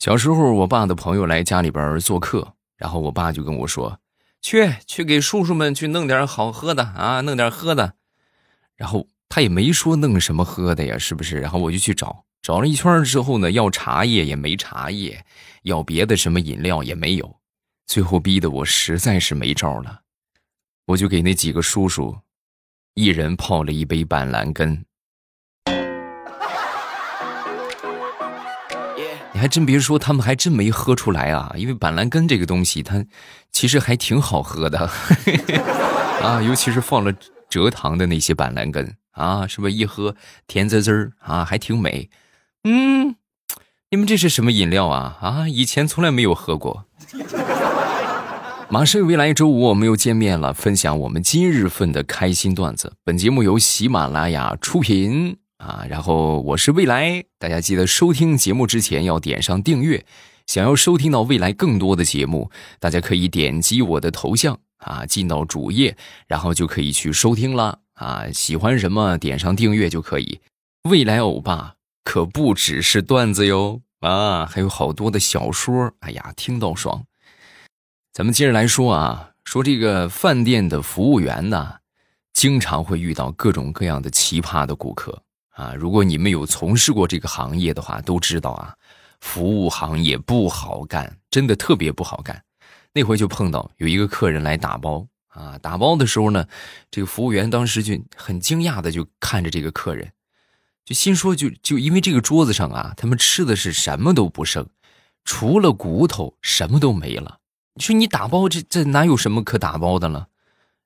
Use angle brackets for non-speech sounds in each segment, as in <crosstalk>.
小时候，我爸的朋友来家里边做客，然后我爸就跟我说：“去，去给叔叔们去弄点好喝的啊，弄点喝的。”然后他也没说弄什么喝的呀，是不是？然后我就去找，找了一圈之后呢，要茶叶也没茶叶，要别的什么饮料也没有，最后逼得我实在是没招了，我就给那几个叔叔，一人泡了一杯板蓝根。还真别说，他们还真没喝出来啊！因为板蓝根这个东西，它其实还挺好喝的 <laughs> 啊，尤其是放了蔗糖的那些板蓝根啊，是不是一喝甜滋滋啊，还挺美。嗯，你们这是什么饮料啊？啊，以前从来没有喝过。马上未来周五我们又见面了，分享我们今日份的开心段子。本节目由喜马拉雅出品。啊，然后我是未来，大家记得收听节目之前要点上订阅。想要收听到未来更多的节目，大家可以点击我的头像啊，进到主页，然后就可以去收听了啊。喜欢什么，点上订阅就可以。未来欧巴可不只是段子哟啊，还有好多的小说，哎呀，听到爽。咱们接着来说啊，说这个饭店的服务员呢，经常会遇到各种各样的奇葩的顾客。啊，如果你们有从事过这个行业的话，都知道啊，服务行业不好干，真的特别不好干。那回就碰到有一个客人来打包啊，打包的时候呢，这个服务员当时就很惊讶的就看着这个客人，就心说就就因为这个桌子上啊，他们吃的是什么都不剩，除了骨头什么都没了。你说你打包这这哪有什么可打包的了？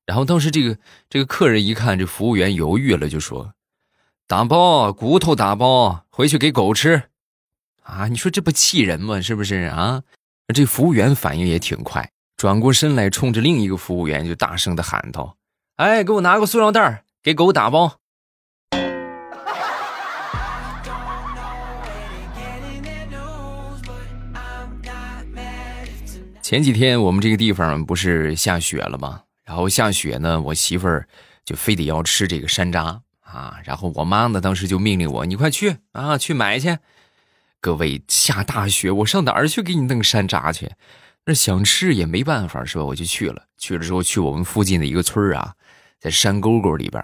然后当时这个这个客人一看这服务员犹豫了，就说。打包骨头，打包回去给狗吃，啊！你说这不气人吗？是不是啊？这服务员反应也挺快，转过身来，冲着另一个服务员就大声的喊道：“哎，给我拿个塑料袋，给狗打包。”前几天我们这个地方不是下雪了吗？然后下雪呢，我媳妇儿就非得要吃这个山楂。啊，然后我妈呢，当时就命令我，你快去啊，去买去。各位下大雪，我上哪儿去给你弄山楂去？那想吃也没办法，是吧？我就去了。去了之后，去我们附近的一个村啊，在山沟沟里边。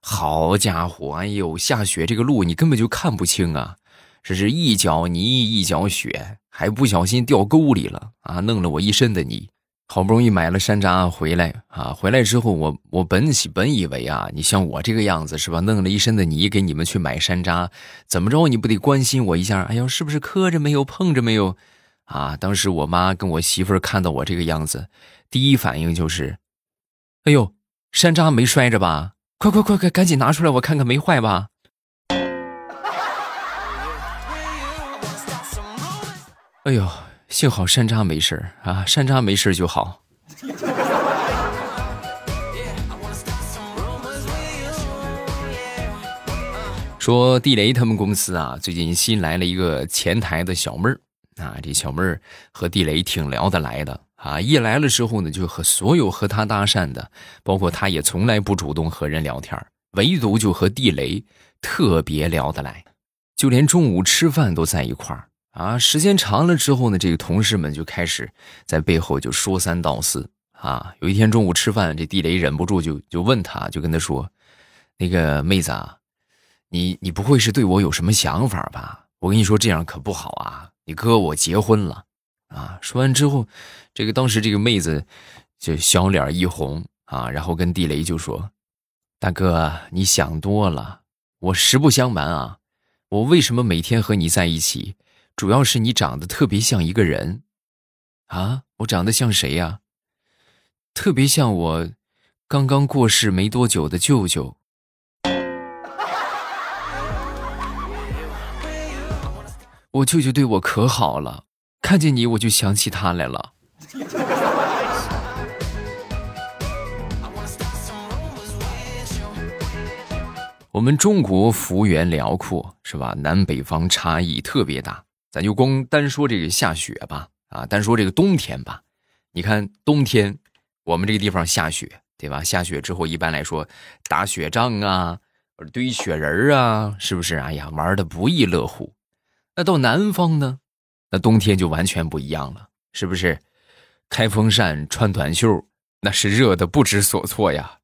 好家伙，哎呦，下雪这个路你根本就看不清啊，这是一脚泥一脚雪，还不小心掉沟里了啊，弄了我一身的泥。好不容易买了山楂回来啊！回来之后，我我本起本以为啊，你像我这个样子是吧？弄了一身的泥给你们去买山楂，怎么着你不得关心我一下？哎呦，是不是磕着没有？碰着没有？啊！当时我妈跟我媳妇儿看到我这个样子，第一反应就是：哎呦，山楂没摔着吧？快快快快，赶紧拿出来我看看，没坏吧？哎呦！幸好山楂没事啊，山楂没事就好。说地雷他们公司啊，最近新来了一个前台的小妹儿啊，这小妹儿和地雷挺聊得来的啊，一来了之后呢，就和所有和他搭讪的，包括他也从来不主动和人聊天，唯独就和地雷特别聊得来，就连中午吃饭都在一块儿。啊，时间长了之后呢，这个同事们就开始在背后就说三道四啊。有一天中午吃饭，这地雷忍不住就就问他，就跟他说：“那个妹子啊，你你不会是对我有什么想法吧？我跟你说这样可不好啊，你哥我结婚了啊。”说完之后，这个当时这个妹子就小脸一红啊，然后跟地雷就说：“大哥，你想多了，我实不相瞒啊，我为什么每天和你在一起？”主要是你长得特别像一个人，啊，我长得像谁呀？特别像我刚刚过世没多久的舅舅。我舅舅对我可好了，看见你我就想起他来了。我们中国幅员辽阔，是吧？南北方差异特别大。咱就光单说这个下雪吧，啊，单说这个冬天吧。你看冬天，我们这个地方下雪，对吧？下雪之后，一般来说打雪仗啊，堆雪人啊，是不是？哎呀，玩的不亦乐乎。那到南方呢，那冬天就完全不一样了，是不是？开风扇、穿短袖，那是热的不知所措呀。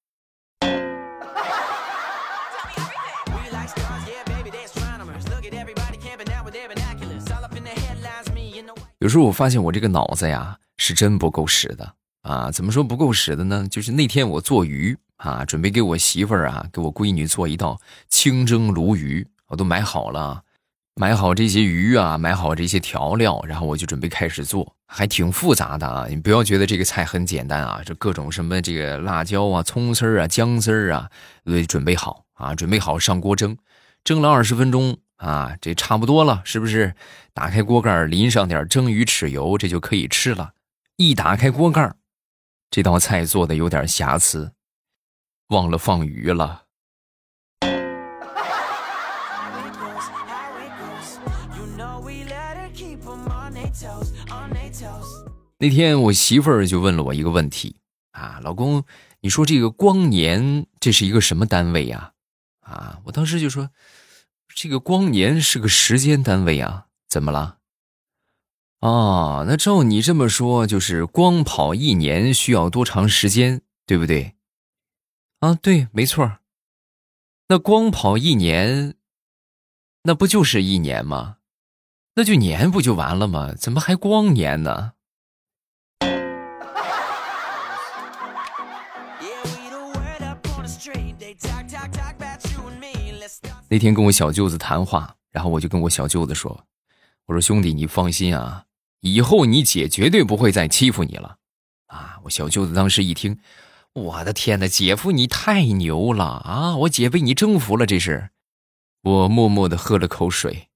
有时候我发现我这个脑子呀，是真不够使的啊！怎么说不够使的呢？就是那天我做鱼啊，准备给我媳妇儿啊，给我闺女做一道清蒸鲈鱼，我都买好了。买好这些鱼啊，买好这些调料，然后我就准备开始做，还挺复杂的啊！你不要觉得这个菜很简单啊，这各种什么这个辣椒啊、葱丝儿啊、姜丝儿啊，都准备好啊，准备好上锅蒸，蒸了二十分钟啊，这差不多了，是不是？打开锅盖，淋上点蒸鱼豉油，这就可以吃了。一打开锅盖，这道菜做的有点瑕疵，忘了放鱼了。那天我媳妇儿就问了我一个问题啊，老公，你说这个光年这是一个什么单位呀？啊，我当时就说，这个光年是个时间单位啊，怎么了？哦，那照你这么说，就是光跑一年需要多长时间，对不对？啊，对，没错。那光跑一年，那不就是一年吗？那就年不就完了吗？怎么还光年呢？那天跟我小舅子谈话，然后我就跟我小舅子说：“我说兄弟，你放心啊，以后你姐绝对不会再欺负你了。”啊！我小舅子当时一听，我的天哪，姐夫你太牛了啊！我姐被你征服了，这是。我默默的喝了口水，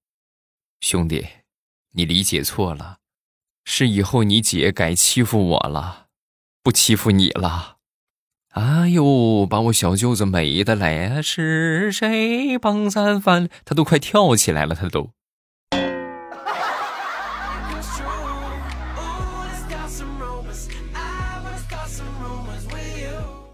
兄弟，你理解错了，是以后你姐改欺负我了，不欺负你了。哎呦，把我小舅子美的嘞！是谁帮咱翻？他都快跳起来了，他都。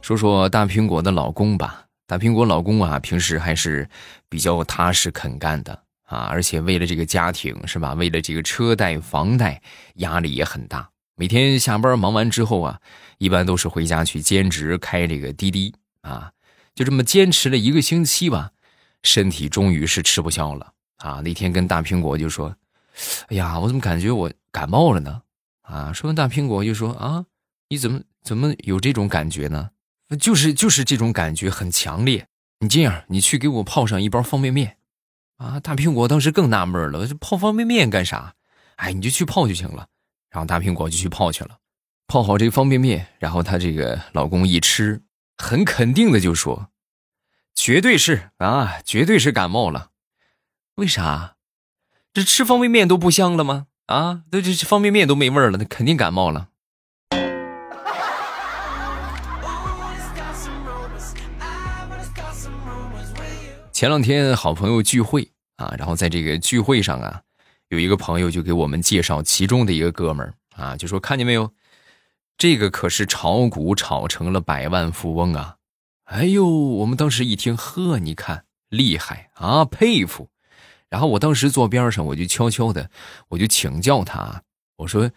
说说大苹果的老公吧，大苹果老公啊，平时还是比较踏实肯干的啊，而且为了这个家庭是吧？为了这个车贷、房贷，压力也很大。每天下班忙完之后啊，一般都是回家去兼职开这个滴滴啊，就这么坚持了一个星期吧，身体终于是吃不消了啊。那天跟大苹果就说：“哎呀，我怎么感觉我感冒了呢？”啊，说完大苹果就说：“啊，你怎么怎么有这种感觉呢？就是就是这种感觉很强烈。你这样，你去给我泡上一包方便面。”啊，大苹果当时更纳闷了，这泡方便面干啥？哎，你就去泡就行了。然后大苹果就去泡去了，泡好这个方便面，然后她这个老公一吃，很肯定的就说：“绝对是啊，绝对是感冒了。为啥？这吃方便面都不香了吗？啊，都这方便面都没味儿了，那肯定感冒了。”前两天好朋友聚会啊，然后在这个聚会上啊。有一个朋友就给我们介绍其中的一个哥们儿啊，就说看见没有，这个可是炒股炒成了百万富翁啊！哎呦，我们当时一听，呵，你看厉害啊，佩服。然后我当时坐边上，我就悄悄的，我就请教他，我说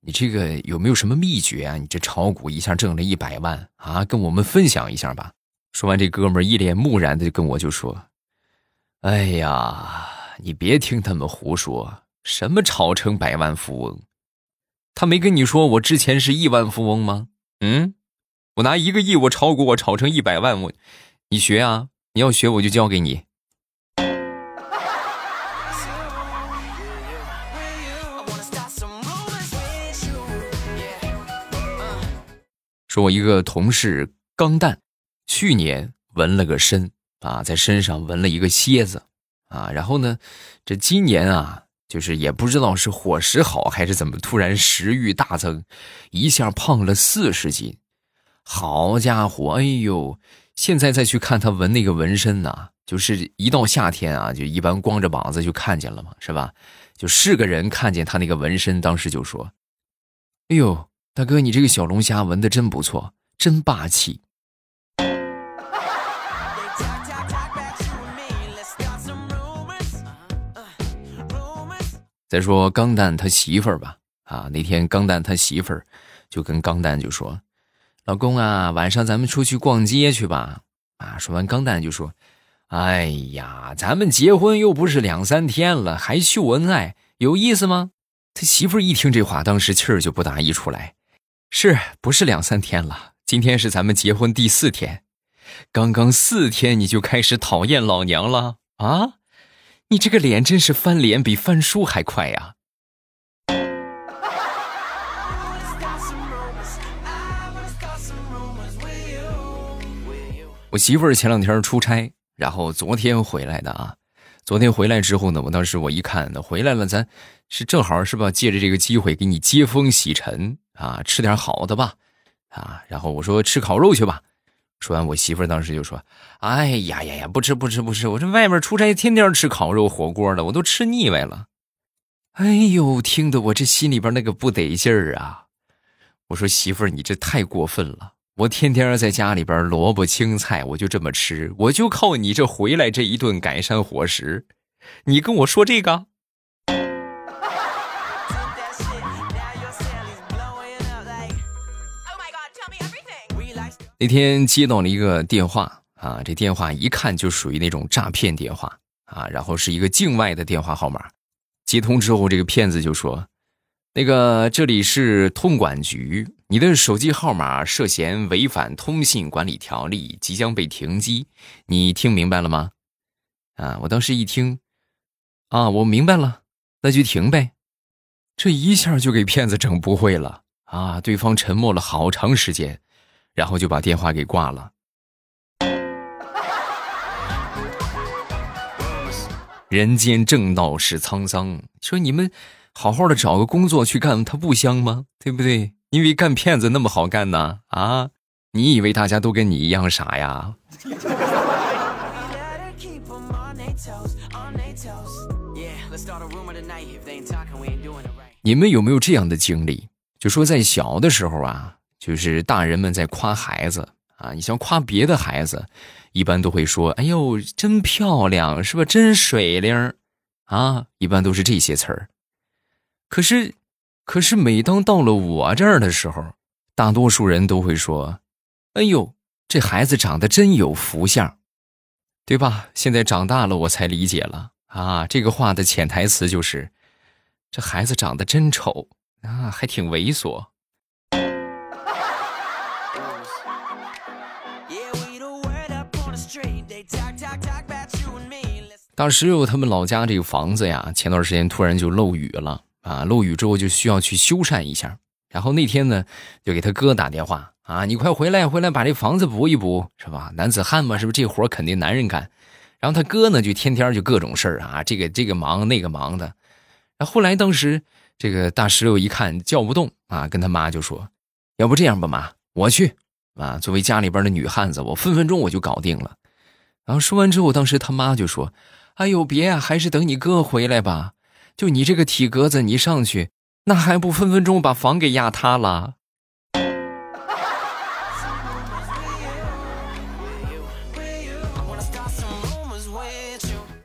你这个有没有什么秘诀啊？你这炒股一下挣了一百万啊，跟我们分享一下吧。说完，这哥们一脸木然的就跟我就说：“哎呀。”你别听他们胡说，什么炒成百万富翁？他没跟你说我之前是亿万富翁吗？嗯，我拿一个亿，我炒股，我炒成一百万，我，你学啊！你要学，我就教给你。说我一个同事钢蛋，去年纹了个身啊，在身上纹了一个蝎子。啊，然后呢，这今年啊，就是也不知道是伙食好还是怎么，突然食欲大增，一下胖了四十斤。好家伙，哎呦！现在再去看他纹那个纹身呐，就是一到夏天啊，就一般光着膀子就看见了嘛，是吧？就是个人看见他那个纹身，当时就说：“哎呦，大哥，你这个小龙虾纹的真不错，真霸气。”再说钢蛋他媳妇儿吧，啊，那天钢蛋他媳妇儿就跟钢蛋就说：“老公啊，晚上咱们出去逛街去吧。”啊，说完钢蛋就说：“哎呀，咱们结婚又不是两三天了，还秀恩爱，有意思吗？”他媳妇儿一听这话，当时气儿就不打一处来，是不是两三天了？今天是咱们结婚第四天。刚刚四天你就开始讨厌老娘了啊！你这个脸真是翻脸比翻书还快呀！我媳妇儿前两天出差，然后昨天回来的啊。昨天回来之后呢，我当时我一看，那回来了，咱是正好是吧？借着这个机会给你接风洗尘啊，吃点好的吧啊。然后我说吃烤肉去吧。说完，我媳妇儿当时就说：“哎呀呀呀，不吃不吃不吃！我这外面出差，天天吃烤肉火锅的，我都吃腻歪了。”哎呦，听得我这心里边那个不得劲儿啊！我说媳妇儿，你这太过分了！我天天在家里边萝卜青菜，我就这么吃，我就靠你这回来这一顿改善伙食，你跟我说这个？那天接到了一个电话啊，这电话一看就属于那种诈骗电话啊，然后是一个境外的电话号码。接通之后，这个骗子就说：“那个这里是通管局，你的手机号码涉嫌违反通信管理条例，即将被停机。你听明白了吗？”啊，我当时一听，啊，我明白了，那就停呗。这一下就给骗子整不会了啊！对方沉默了好长时间。然后就把电话给挂了。人间正道是沧桑，说你们好好的找个工作去干，它不香吗？对不对？你以为干骗子那么好干呢？啊？你以为大家都跟你一样傻呀？你们有没有这样的经历？就说在小的时候啊。就是大人们在夸孩子啊，你像夸别的孩子，一般都会说：“哎呦，真漂亮，是吧？真水灵啊！”一般都是这些词儿。可是，可是每当到了我这儿的时候，大多数人都会说：“哎呦，这孩子长得真有福相，对吧？”现在长大了，我才理解了啊，这个话的潜台词就是：这孩子长得真丑啊，还挺猥琐。大石榴他们老家这个房子呀，前段时间突然就漏雨了啊！漏雨之后就需要去修缮一下。然后那天呢，就给他哥打电话啊，你快回来，回来把这房子补一补，是吧？男子汉嘛，是不是这活肯定男人干？然后他哥呢，就天天就各种事儿啊，这个这个忙那个忙的。然后后来当时这个大石榴一看叫不动啊，跟他妈就说：“要不这样吧，妈，我去啊，作为家里边的女汉子，我分分钟我就搞定了。”然后说完之后，当时他妈就说。哎呦，别啊，还是等你哥回来吧。就你这个体格子，你上去那还不分分钟把房给压塌了。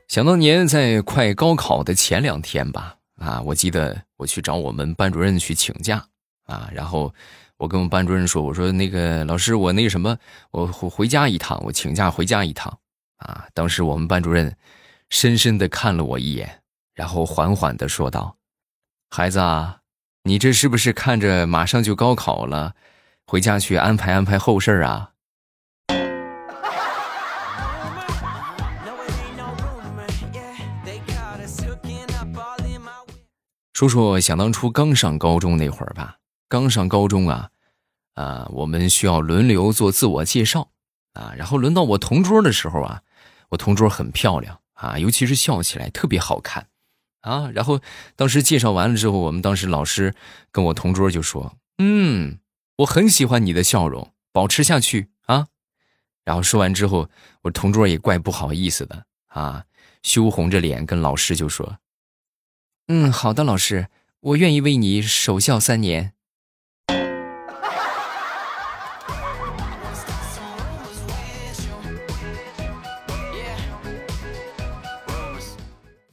想当年在快高考的前两天吧，啊，我记得我去找我们班主任去请假啊，然后我跟我们班主任说，我说那个老师，我那什么，我回回家一趟，我请假回家一趟啊。当时我们班主任。深深的看了我一眼，然后缓缓的说道：“孩子啊，你这是不是看着马上就高考了，回家去安排安排后事啊？”说说想当初刚上高中那会儿吧，刚上高中啊，啊，我们需要轮流做自我介绍啊，然后轮到我同桌的时候啊，我同桌很漂亮。啊，尤其是笑起来特别好看，啊，然后当时介绍完了之后，我们当时老师跟我同桌就说：“嗯，我很喜欢你的笑容，保持下去啊。”然后说完之后，我同桌也怪不好意思的啊，羞红着脸跟老师就说：“嗯，好的，老师，我愿意为你守孝三年。”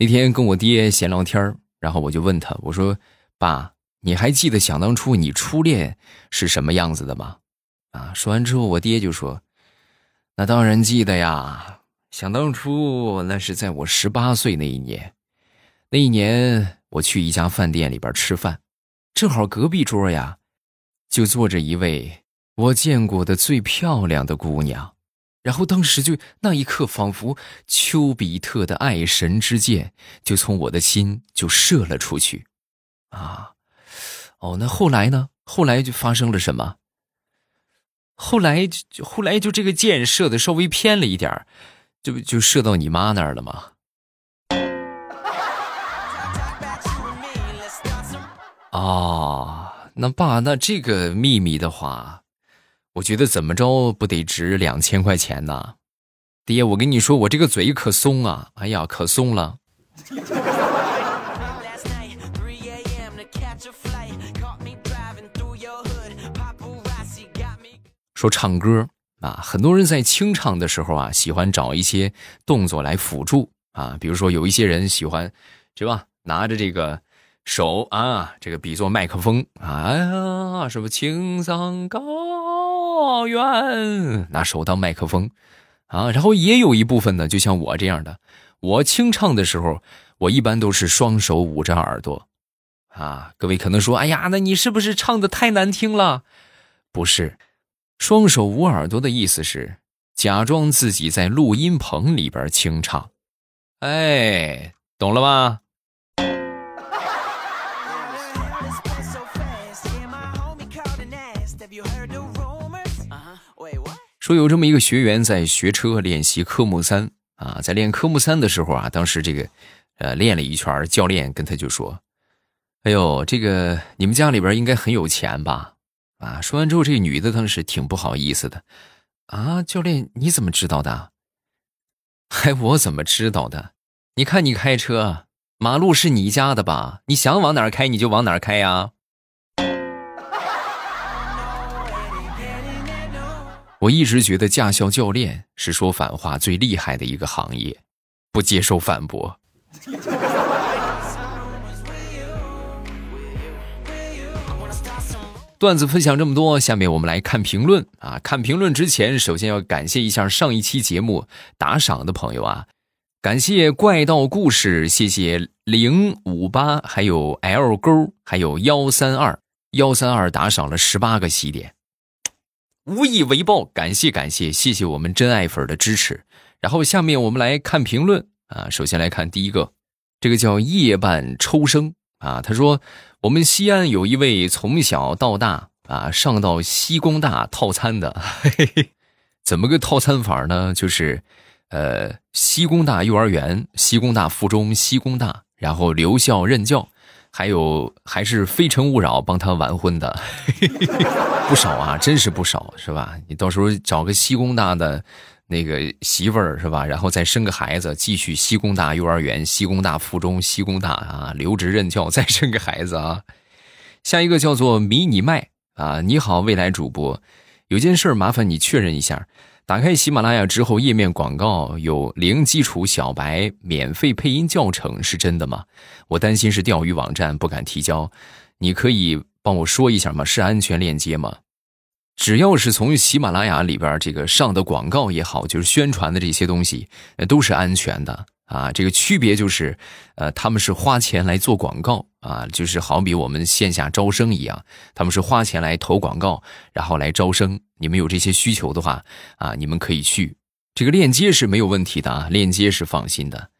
那天跟我爹闲聊天然后我就问他，我说：“爸，你还记得想当初你初恋是什么样子的吗？”啊，说完之后，我爹就说：“那当然记得呀，想当初那是在我十八岁那一年，那一年我去一家饭店里边吃饭，正好隔壁桌呀，就坐着一位我见过的最漂亮的姑娘。”然后当时就那一刻，仿佛丘比特的爱神之箭就从我的心就射了出去，啊，哦，那后来呢？后来就发生了什么？后来就后来就这个箭射的稍微偏了一点就就射到你妈那儿了吗？哦，那爸，那这个秘密的话。我觉得怎么着不得值两千块钱呢，爹，我跟你说，我这个嘴可松啊，哎呀，可松了。说唱歌啊，很多人在清唱的时候啊，喜欢找一些动作来辅助啊，比如说有一些人喜欢，是吧？拿着这个手啊，这个比作麦克风啊，什么青藏高。哦，远拿手当麦克风，啊，然后也有一部分呢，就像我这样的，我清唱的时候，我一般都是双手捂着耳朵，啊，各位可能说，哎呀，那你是不是唱的太难听了？不是，双手捂耳朵的意思是假装自己在录音棚里边清唱，哎，懂了吗？说有这么一个学员在学车练习科目三啊，在练科目三的时候啊，当时这个，呃，练了一圈，教练跟他就说：“哎呦，这个你们家里边应该很有钱吧？”啊，说完之后，这个女的当时挺不好意思的，啊，教练你怎么知道的？还 <laughs> 我怎么知道的？你看你开车，马路是你家的吧？你想往哪开你就往哪开呀。我一直觉得驾校教练是说反话最厉害的一个行业，不接受反驳。<laughs> 段子分享这么多，下面我们来看评论啊！看评论之前，首先要感谢一下上一期节目打赏的朋友啊！感谢怪盗故事，谢谢零五八，还有 L 勾，还有幺三二幺三二打赏了十八个喜点。无以为报，感谢感谢，谢谢我们真爱粉的支持。然后下面我们来看评论啊，首先来看第一个，这个叫夜半抽生啊，他说我们西安有一位从小到大啊上到西工大套餐的，<laughs> 嘿嘿，怎么个套餐法呢？就是呃西工大幼儿园、西工大附中、西工大，然后留校任教。还有还是非诚勿扰帮他完婚的 <laughs> 不少啊，真是不少，是吧？你到时候找个西工大的那个媳妇儿，是吧？然后再生个孩子，继续西工大幼儿园、西工大附中、西工大啊，留职任教，再生个孩子啊。下一个叫做迷你麦啊，你好，未来主播，有件事麻烦你确认一下。打开喜马拉雅之后，页面广告有零基础小白免费配音教程，是真的吗？我担心是钓鱼网站，不敢提交。你可以帮我说一下吗？是安全链接吗？只要是从喜马拉雅里边这个上的广告也好，就是宣传的这些东西，都是安全的。啊，这个区别就是，呃，他们是花钱来做广告啊，就是好比我们线下招生一样，他们是花钱来投广告，然后来招生。你们有这些需求的话，啊，你们可以去，这个链接是没有问题的啊，链接是放心的。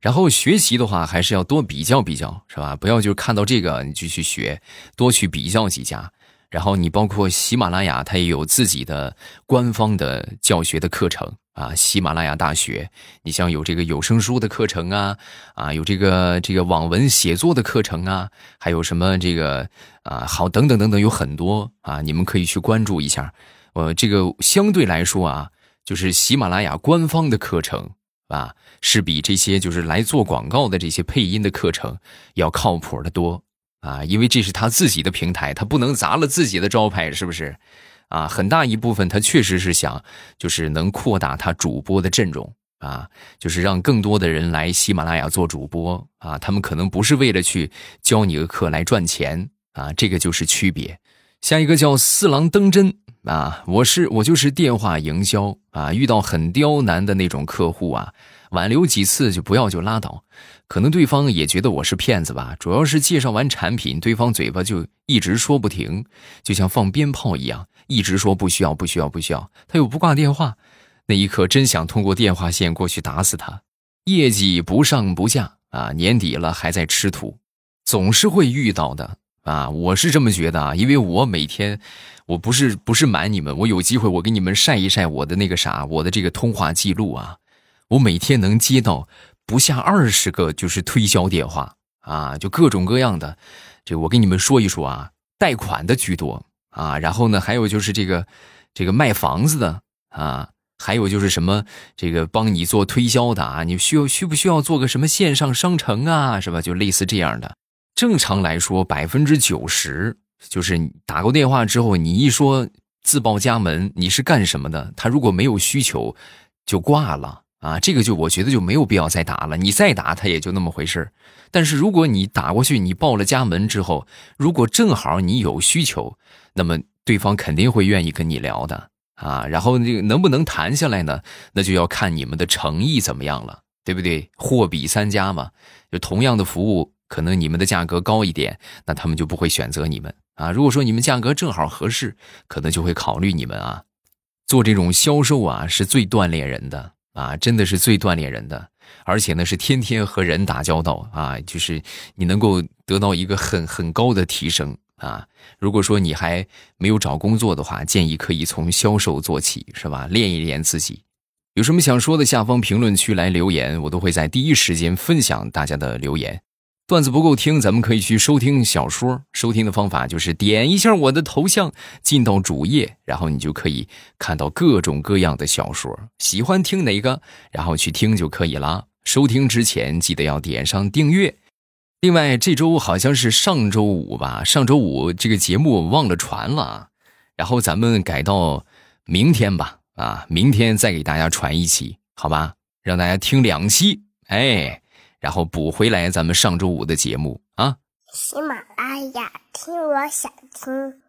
然后学习的话，还是要多比较比较，是吧？不要就看到这个你就去学，多去比较几家。然后你包括喜马拉雅，它也有自己的官方的教学的课程啊。喜马拉雅大学，你像有这个有声书的课程啊，啊，有这个这个网文写作的课程啊，还有什么这个啊，好等等等等，有很多啊，你们可以去关注一下。呃，这个相对来说啊，就是喜马拉雅官方的课程啊，是比这些就是来做广告的这些配音的课程要靠谱的多。啊，因为这是他自己的平台，他不能砸了自己的招牌，是不是？啊，很大一部分他确实是想，就是能扩大他主播的阵容啊，就是让更多的人来喜马拉雅做主播啊，他们可能不是为了去教你个课来赚钱啊，这个就是区别。下一个叫四郎登真啊，我是我就是电话营销啊，遇到很刁难的那种客户啊，挽留几次就不要就拉倒，可能对方也觉得我是骗子吧，主要是介绍完产品，对方嘴巴就一直说不停，就像放鞭炮一样，一直说不需要不需要不需要，他又不挂电话。那一刻，真想通过电话线过去打死他。业绩不上不下啊，年底了还在吃土，总是会遇到的啊。我是这么觉得啊，因为我每天，我不是不是瞒你们，我有机会我给你们晒一晒我的那个啥，我的这个通话记录啊，我每天能接到不下二十个就是推销电话啊，就各种各样的。这我给你们说一说啊，贷款的居多啊，然后呢，还有就是这个这个卖房子的啊。还有就是什么这个帮你做推销的啊？你需要需不需要做个什么线上商城啊？是吧？就类似这样的。正常来说，百分之九十就是打过电话之后，你一说自报家门，你是干什么的？他如果没有需求，就挂了啊。这个就我觉得就没有必要再打了。你再打，他也就那么回事但是如果你打过去，你报了家门之后，如果正好你有需求，那么对方肯定会愿意跟你聊的。啊，然后这个能不能谈下来呢？那就要看你们的诚意怎么样了，对不对？货比三家嘛，就同样的服务，可能你们的价格高一点，那他们就不会选择你们啊。如果说你们价格正好合适，可能就会考虑你们啊。做这种销售啊，是最锻炼人的啊，真的是最锻炼人的，而且呢是天天和人打交道啊，就是你能够得到一个很很高的提升。啊，如果说你还没有找工作的话，建议可以从销售做起，是吧？练一练自己。有什么想说的，下方评论区来留言，我都会在第一时间分享大家的留言。段子不够听，咱们可以去收听小说。收听的方法就是点一下我的头像，进到主页，然后你就可以看到各种各样的小说。喜欢听哪个，然后去听就可以了。收听之前记得要点上订阅。另外，这周好像是上周五吧？上周五这个节目忘了传了，然后咱们改到明天吧。啊，明天再给大家传一期，好吧？让大家听两期，哎，然后补回来咱们上周五的节目啊。喜马拉雅听，我想听。